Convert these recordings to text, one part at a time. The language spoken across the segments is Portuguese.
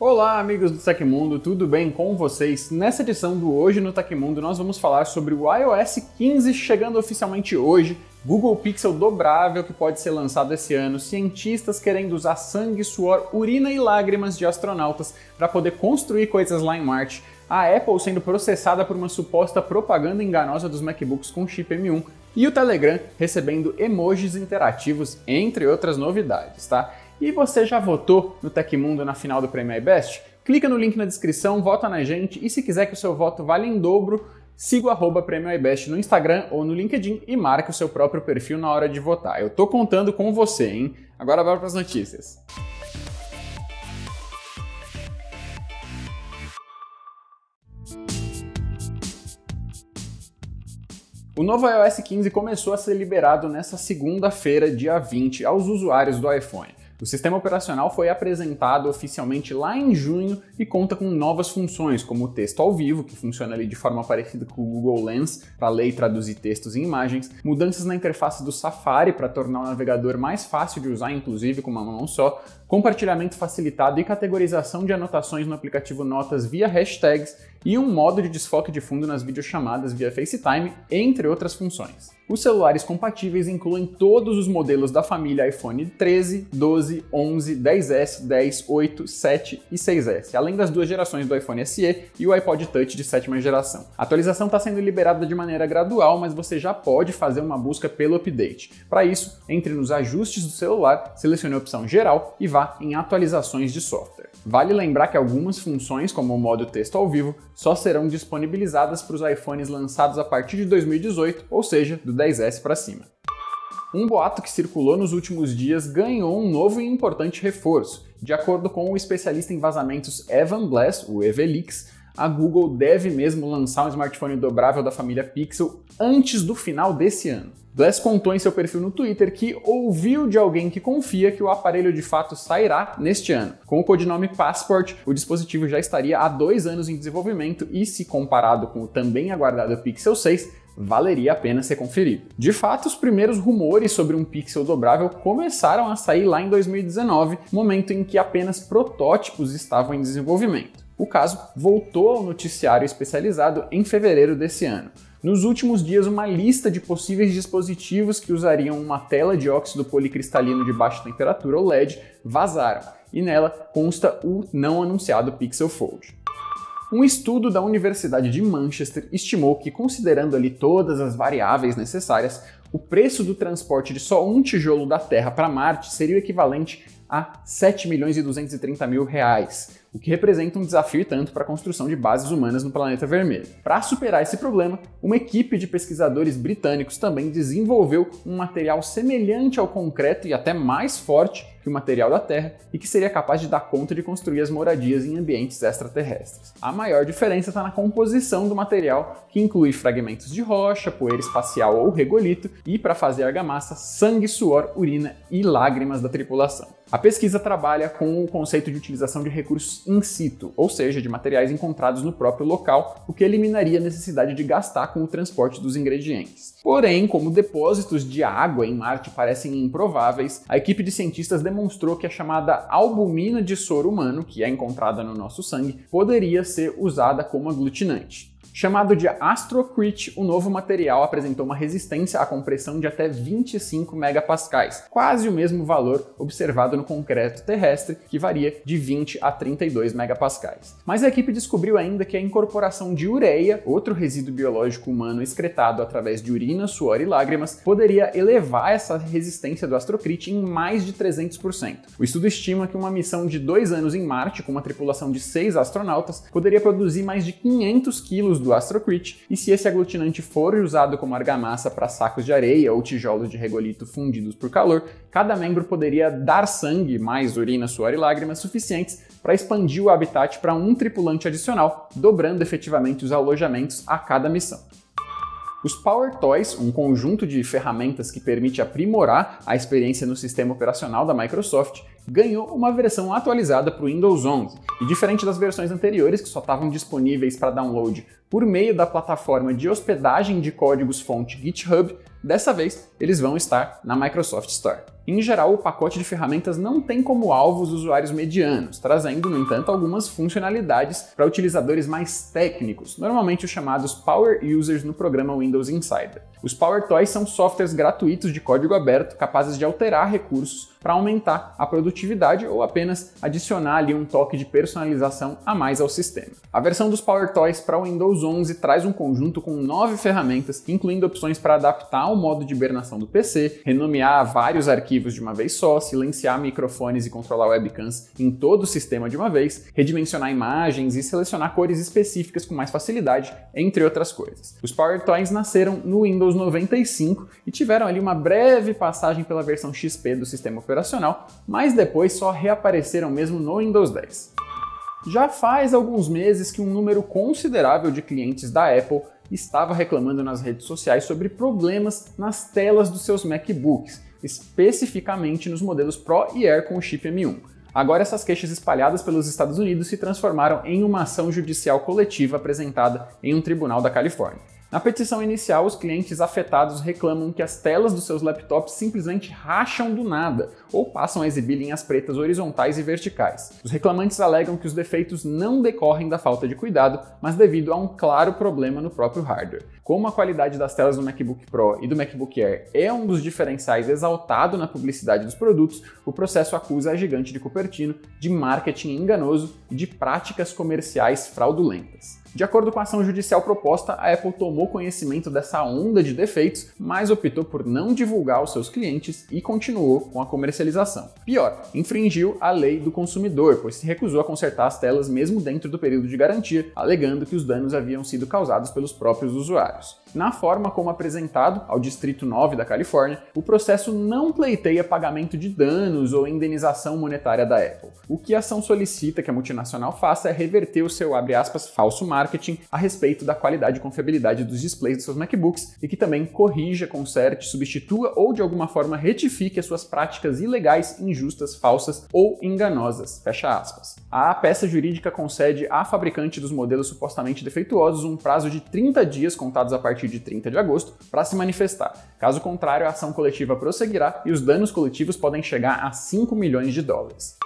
Olá, amigos do Tecmundo, tudo bem com vocês? Nessa edição do Hoje no Tecmundo, nós vamos falar sobre o iOS 15 chegando oficialmente hoje, Google Pixel dobrável que pode ser lançado esse ano, cientistas querendo usar sangue, suor, urina e lágrimas de astronautas para poder construir coisas lá em Marte, a Apple sendo processada por uma suposta propaganda enganosa dos MacBooks com chip M1 e o Telegram recebendo emojis interativos, entre outras novidades, tá? E você já votou no Tecmundo na final do Prêmio iBest? Clica no link na descrição, vota na gente e se quiser que o seu voto valha em dobro, siga o arroba Prêmio iBest no Instagram ou no LinkedIn e marque o seu próprio perfil na hora de votar. Eu tô contando com você, hein? Agora bora para as notícias. O novo iOS 15 começou a ser liberado nesta segunda-feira, dia 20, aos usuários do iPhone. O sistema operacional foi apresentado oficialmente lá em junho e conta com novas funções, como o texto ao vivo, que funciona ali de forma parecida com o Google Lens para ler e traduzir textos em imagens, mudanças na interface do Safari para tornar o navegador mais fácil de usar, inclusive com uma mão só, compartilhamento facilitado e categorização de anotações no aplicativo Notas via hashtags e um modo de desfoque de fundo nas videochamadas via FaceTime, entre outras funções. Os celulares compatíveis incluem todos os modelos da família iPhone 13, 12, 11, 10S, 10, 8, 7 e 6S, além das duas gerações do iPhone SE e o iPod Touch de sétima geração. A atualização está sendo liberada de maneira gradual, mas você já pode fazer uma busca pelo update. Para isso, entre nos ajustes do celular, selecione a opção Geral e vá em Atualizações de software. Vale lembrar que algumas funções, como o modo texto ao vivo, só serão disponibilizadas para os iPhones lançados a partir de 2018, ou seja, do 10S para cima. Um boato que circulou nos últimos dias ganhou um novo e importante reforço. De acordo com o especialista em vazamentos Evan Blass, o Evelix, a Google deve mesmo lançar um smartphone dobrável da família Pixel antes do final desse ano. Bless contou em seu perfil no Twitter que ouviu de alguém que confia que o aparelho de fato sairá neste ano. Com o codinome Passport, o dispositivo já estaria há dois anos em desenvolvimento e, se comparado com o também aguardado Pixel 6, valeria a pena ser conferido. De fato, os primeiros rumores sobre um Pixel dobrável começaram a sair lá em 2019, momento em que apenas protótipos estavam em desenvolvimento. O caso voltou ao noticiário especializado em fevereiro desse ano. Nos últimos dias, uma lista de possíveis dispositivos que usariam uma tela de óxido policristalino de baixa temperatura ou LED vazaram, e nela consta o não anunciado Pixel Fold. Um estudo da Universidade de Manchester estimou que, considerando ali todas as variáveis necessárias, o preço do transporte de só um tijolo da Terra para Marte seria o equivalente a 7 milhões e 230 mil reais, o que representa um desafio tanto para a construção de bases humanas no planeta vermelho. Para superar esse problema, uma equipe de pesquisadores britânicos também desenvolveu um material semelhante ao concreto e até mais forte que o material da Terra e que seria capaz de dar conta de construir as moradias em ambientes extraterrestres. A maior diferença está na composição do material, que inclui fragmentos de rocha, poeira espacial ou regolito, e para fazer argamassa, sangue, suor, urina e lágrimas da tripulação. A pesquisa trabalha com o conceito de utilização de recursos in situ, ou seja, de materiais encontrados no próprio local, o que eliminaria a necessidade de gastar com o transporte dos ingredientes. Porém, como depósitos de água em Marte parecem improváveis, a equipe de cientistas demonstrou que a chamada albumina de soro humano, que é encontrada no nosso sangue, poderia ser usada como aglutinante. Chamado de Astrocrit, o novo material apresentou uma resistência à compressão de até 25 megapascais, quase o mesmo valor observado no concreto terrestre, que varia de 20 a 32 megapascais. Mas a equipe descobriu ainda que a incorporação de ureia, outro resíduo biológico humano excretado através de urina, suor e lágrimas, poderia elevar essa resistência do Astrocrit em mais de 300%. O estudo estima que uma missão de dois anos em Marte, com uma tripulação de seis astronautas, poderia produzir mais de 500 quilos do Astrocrit, e se esse aglutinante for usado como argamassa para sacos de areia ou tijolos de regolito fundidos por calor, cada membro poderia dar sangue, mais urina, suor e lágrimas suficientes para expandir o habitat para um tripulante adicional, dobrando efetivamente os alojamentos a cada missão. Os Power Toys, um conjunto de ferramentas que permite aprimorar a experiência no sistema operacional da Microsoft, ganhou uma versão atualizada para o Windows 11. E diferente das versões anteriores, que só estavam disponíveis para download por meio da plataforma de hospedagem de códigos-fonte GitHub, dessa vez eles vão estar na Microsoft Store. Em geral, o pacote de ferramentas não tem como alvo os usuários medianos, trazendo, no entanto, algumas funcionalidades para utilizadores mais técnicos, normalmente os chamados Power Users no programa Windows Insider. Os Power Toys são softwares gratuitos de código aberto capazes de alterar recursos para aumentar a produtividade ou apenas adicionar ali um toque de personalização a mais ao sistema. A versão dos Power Toys para o Windows 11 traz um conjunto com nove ferramentas, incluindo opções para adaptar o modo de hibernação do PC, renomear vários arquivos de uma vez só, silenciar microfones e controlar webcams em todo o sistema de uma vez, redimensionar imagens e selecionar cores específicas com mais facilidade, entre outras coisas. Os Power Toys nasceram no Windows 95 e tiveram ali uma breve passagem pela versão XP do sistema operacional, mas depois só reapareceram mesmo no Windows 10. Já faz alguns meses que um número considerável de clientes da Apple estava reclamando nas redes sociais sobre problemas nas telas dos seus MacBooks, especificamente nos modelos Pro e Air com o chip M1. Agora, essas queixas espalhadas pelos Estados Unidos se transformaram em uma ação judicial coletiva apresentada em um tribunal da Califórnia. Na petição inicial, os clientes afetados reclamam que as telas dos seus laptops simplesmente racham do nada ou passam a exibir linhas pretas horizontais e verticais. Os reclamantes alegam que os defeitos não decorrem da falta de cuidado, mas devido a um claro problema no próprio hardware. Como a qualidade das telas do MacBook Pro e do MacBook Air é um dos diferenciais exaltado na publicidade dos produtos, o processo acusa a gigante de Cupertino de marketing enganoso e de práticas comerciais fraudulentas. De acordo com a ação judicial proposta, a Apple tomou conhecimento dessa onda de defeitos, mas optou por não divulgar aos seus clientes e continuou com a comercialização. Pior, infringiu a lei do consumidor, pois se recusou a consertar as telas mesmo dentro do período de garantia, alegando que os danos haviam sido causados pelos próprios usuários. Na forma como apresentado ao Distrito 9 da Califórnia, o processo não pleiteia pagamento de danos ou indenização monetária da Apple. O que a ação solicita que a multinacional faça é reverter o seu aspas, falso marketing a respeito da qualidade e confiabilidade dos displays dos seus MacBooks e que também corrija, conserte, substitua ou de alguma forma retifique as suas práticas ilegais, injustas, falsas ou enganosas. Fecha aspas. A peça jurídica concede à fabricante dos modelos supostamente defeituosos um prazo de 30 dias contados a partir de 30 de agosto para se manifestar. Caso contrário, a ação coletiva prosseguirá e os danos coletivos podem chegar a 5 milhões de dólares.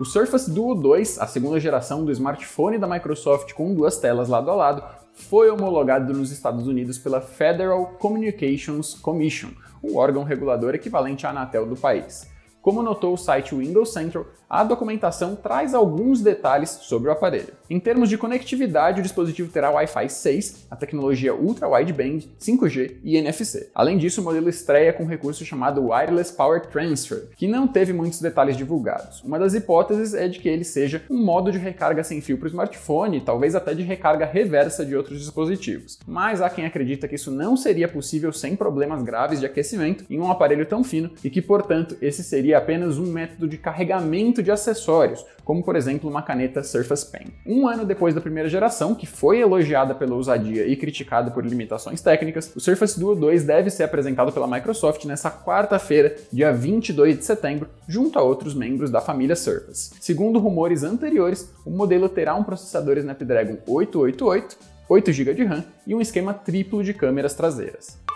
O Surface Duo 2, a segunda geração do smartphone da Microsoft com duas telas lado a lado, foi homologado nos Estados Unidos pela Federal Communications Commission, o órgão regulador equivalente à Anatel do país. Como notou o site Windows Central, a documentação traz alguns detalhes sobre o aparelho. Em termos de conectividade, o dispositivo terá Wi-Fi 6, a tecnologia Ultra Wideband, 5G e NFC. Além disso, o modelo estreia com um recurso chamado Wireless Power Transfer, que não teve muitos detalhes divulgados. Uma das hipóteses é de que ele seja um modo de recarga sem fio para o smartphone, talvez até de recarga reversa de outros dispositivos. Mas há quem acredita que isso não seria possível sem problemas graves de aquecimento em um aparelho tão fino e que, portanto, esse seria apenas um método de carregamento de acessórios, como por exemplo uma caneta Surface Pen. Um ano depois da primeira geração, que foi elogiada pela ousadia e criticada por limitações técnicas, o Surface Duo 2 deve ser apresentado pela Microsoft nessa quarta-feira, dia 22 de setembro, junto a outros membros da família Surface. Segundo rumores anteriores, o modelo terá um processador Snapdragon 888, 8 GB de RAM e um esquema triplo de câmeras traseiras.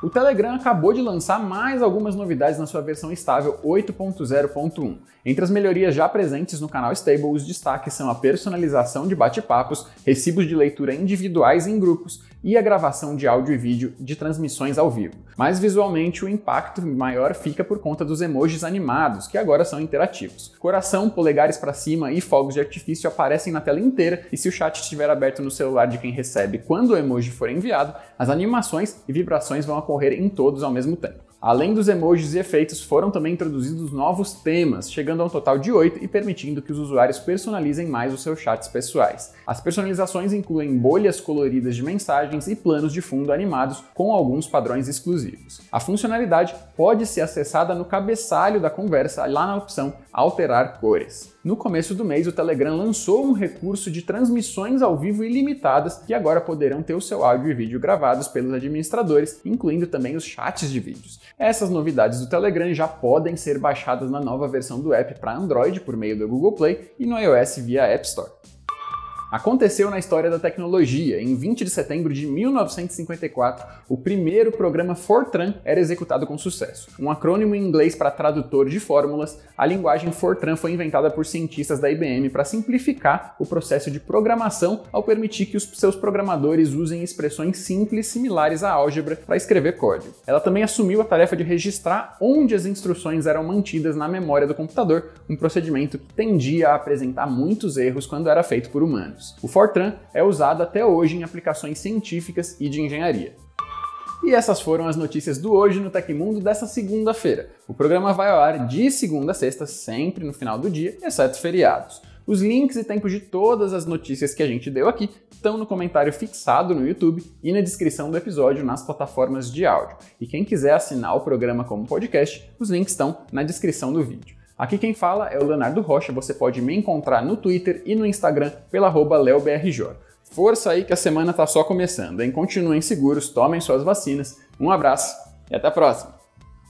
O Telegram acabou de lançar mais algumas novidades na sua versão estável 8.0.1. Entre as melhorias já presentes no canal Stable, os destaques são a personalização de bate-papos, recibos de leitura individuais em grupos e a gravação de áudio e vídeo de transmissões ao vivo. Mas visualmente o impacto maior fica por conta dos emojis animados, que agora são interativos. Coração, polegares para cima e fogos de artifício aparecem na tela inteira, e se o chat estiver aberto no celular de quem recebe quando o emoji for enviado, as animações e vibrações vão ocorrer em todos ao mesmo tempo. Além dos emojis e efeitos, foram também introduzidos novos temas, chegando a um total de 8 e permitindo que os usuários personalizem mais os seus chats pessoais. As personalizações incluem bolhas coloridas de mensagens e planos de fundo animados com alguns padrões exclusivos. A funcionalidade pode ser acessada no cabeçalho da conversa lá na opção Alterar cores. No começo do mês o Telegram lançou um recurso de transmissões ao vivo ilimitadas que agora poderão ter o seu áudio e vídeo gravados pelos administradores, incluindo também os chats de vídeos. Essas novidades do Telegram já podem ser baixadas na nova versão do app para Android por meio do Google Play e no iOS via App Store. Aconteceu na história da tecnologia. Em 20 de setembro de 1954, o primeiro programa Fortran era executado com sucesso. Um acrônimo em inglês para tradutor de fórmulas, a linguagem Fortran foi inventada por cientistas da IBM para simplificar o processo de programação ao permitir que os seus programadores usem expressões simples similares à álgebra para escrever código. Ela também assumiu a tarefa de registrar onde as instruções eram mantidas na memória do computador, um procedimento que tendia a apresentar muitos erros quando era feito por humanos O Fortran é usado até hoje em aplicações científicas e de engenharia. E essas foram as notícias do Hoje no Tecmundo dessa segunda-feira. O programa vai ao ar de segunda a sexta, sempre no final do dia, exceto feriados. Os links e tempos de todas as notícias que a gente deu aqui estão no comentário fixado no YouTube e na descrição do episódio nas plataformas de áudio. E quem quiser assinar o programa como podcast, os links estão na descrição do vídeo. Aqui quem fala é o Leonardo Rocha, você pode me encontrar no Twitter e no Instagram pela leobrjor. Força aí que a semana tá só começando, hein? Continuem seguros, tomem suas vacinas. Um abraço e até a próxima!